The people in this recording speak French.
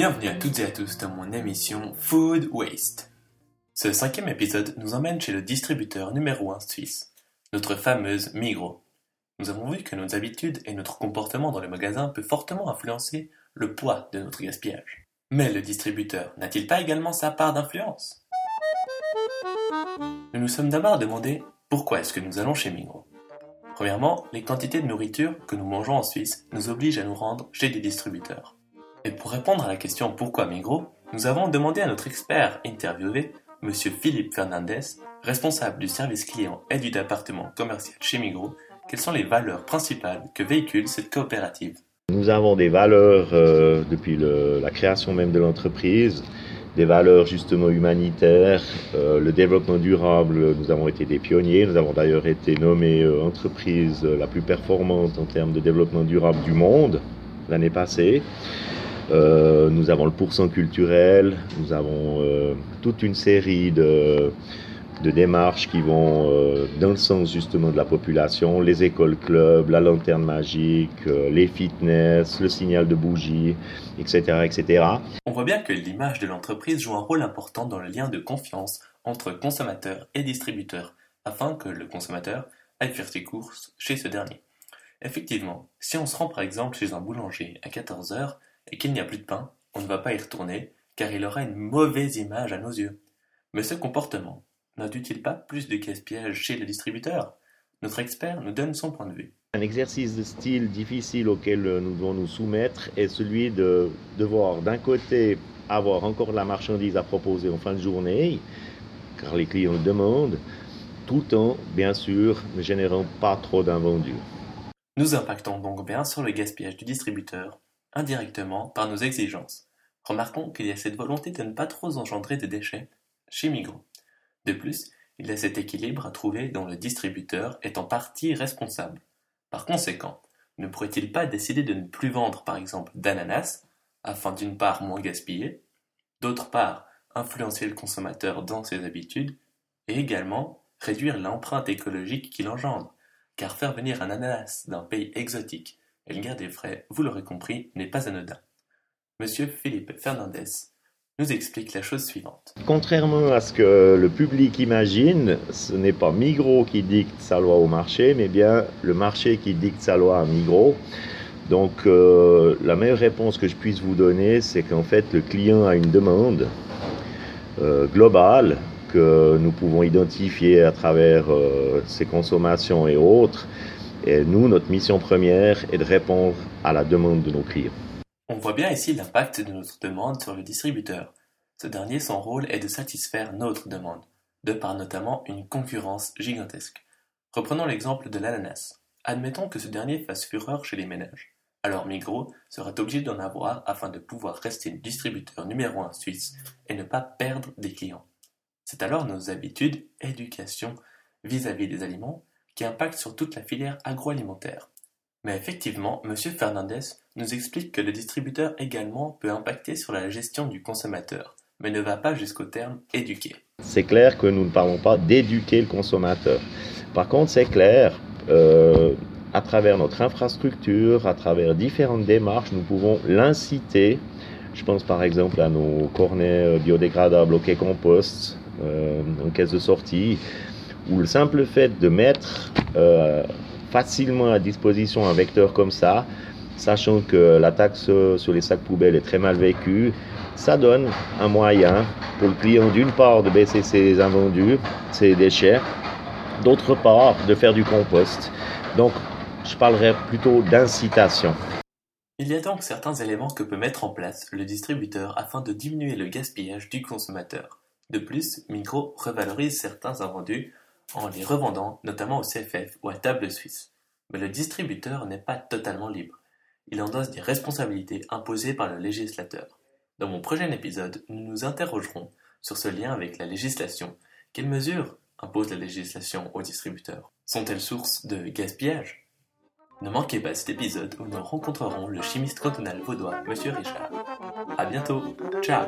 Bienvenue à toutes et à tous dans mon émission Food Waste. Ce cinquième épisode nous emmène chez le distributeur numéro 1 suisse, notre fameuse Migros. Nous avons vu que nos habitudes et notre comportement dans le magasin peut fortement influencer le poids de notre gaspillage. Mais le distributeur n'a-t-il pas également sa part d'influence? Nous nous sommes d'abord demandé pourquoi est-ce que nous allons chez Migros. Premièrement, les quantités de nourriture que nous mangeons en Suisse nous obligent à nous rendre chez des distributeurs. Et pour répondre à la question pourquoi Migros, nous avons demandé à notre expert interviewé, M. Philippe Fernandez, responsable du service client et du département commercial chez Migros, quelles sont les valeurs principales que véhicule cette coopérative? Nous avons des valeurs euh, depuis la création même de l'entreprise des valeurs justement humanitaires, euh, le développement durable, nous avons été des pionniers, nous avons d'ailleurs été nommés euh, entreprise la plus performante en termes de développement durable du monde l'année passée. Euh, nous avons le pourcent culturel, nous avons euh, toute une série de, démarches qui vont euh, dans le sens justement de la population, les écoles clubs, la lanterne magique, les fitness, le signal de bougie, etc., etc. On voit bien que l'image de l'entreprise joue un rôle important dans le lien de confiance entre consommateur et distributeur, afin que le consommateur aille faire ses courses chez ce dernier. Effectivement, si on se rend par exemple chez un boulanger à 14h et qu'il n'y a plus de pain, on ne va pas y retourner, car il aura une mauvaise image à nos yeux. Mais ce comportement n'induit-il pas plus de gaspillage chez le distributeur? Notre expert nous donne son point de vue. Un exercice de style difficile auquel nous devons nous soumettre est celui de devoir d'un côté avoir encore de la marchandise à proposer en fin de journée, car les clients le demandent, tout en, bien sûr, ne générant pas trop d'invendus. Nous impactons donc bien sur le gaspillage du distributeur, indirectement par nos exigences. Remarquons qu'il y a cette volonté de ne pas trop engendrer de déchets chez Migros. De plus, il y a cet équilibre à trouver dont le distributeur est en partie responsable. Par conséquent, ne pourrait-il pas décider de ne plus vendre par exemple d'ananas, afin d'une part moins gaspiller, d'autre part influencer le consommateur dans ses habitudes, et également réduire l'empreinte écologique qu'il engendre, car faire venir un ananas d'un pays exotique et le garder frais, vous l'aurez compris, n'est pas anodin. Monsieur Philippe Fernandez nous explique la chose suivante. Contrairement à ce que le public imagine, ce n'est pas Migros qui dicte sa loi au marché, mais bien le marché qui dicte sa loi à Migros. Donc euh, la meilleure réponse que je puisse vous donner, c'est qu'en fait le client a une demande euh, globale que nous pouvons identifier à travers euh, ses consommations et autres. Et nous, notre mission première est de répondre à la demande de nos clients. On voit bien ici l'impact de notre demande sur le distributeur. Ce dernier, son rôle est de satisfaire notre demande, de par notamment une concurrence gigantesque. Reprenons l'exemple de l'ananas. Admettons que ce dernier fasse fureur chez les ménages. Alors Migros sera obligé d'en avoir afin de pouvoir rester distributeur numéro un suisse et ne pas perdre des clients. C'est alors nos habitudes, éducation vis-à-vis des aliments qui impactent sur toute la filière agroalimentaire. Mais effectivement, M. Fernandez nous explique que le distributeur également peut impacter sur la gestion du consommateur, mais ne va pas jusqu'au terme éduquer. C'est clair que nous ne parlons pas d'éduquer le consommateur. Par contre, c'est clair, euh, à travers notre infrastructure, à travers différentes démarches, nous pouvons l'inciter. Je pense par exemple à nos cornets biodégradables au quai compost, euh, en caisse de sortie, où le simple fait de mettre euh, facilement à disposition un vecteur comme ça, sachant que la taxe sur les sacs poubelles est très mal vécue, ça donne un moyen pour le client d'une part de baisser ses invendus, ses déchets, d'autre part de faire du compost. Donc je parlerai plutôt d'incitation. Il y a donc certains éléments que peut mettre en place le distributeur afin de diminuer le gaspillage du consommateur. De plus, Micro revalorise certains invendus en les revendant notamment au CFF ou à Table Suisse. Mais le distributeur n'est pas totalement libre. Il endosse des responsabilités imposées par le législateur. Dans mon prochain épisode, nous nous interrogerons sur ce lien avec la législation. Quelles mesures impose la législation aux distributeurs Sont-elles source de gaspillage? Ne manquez pas cet épisode où nous rencontrerons le chimiste cantonal vaudois, Monsieur Richard. À bientôt. Ciao.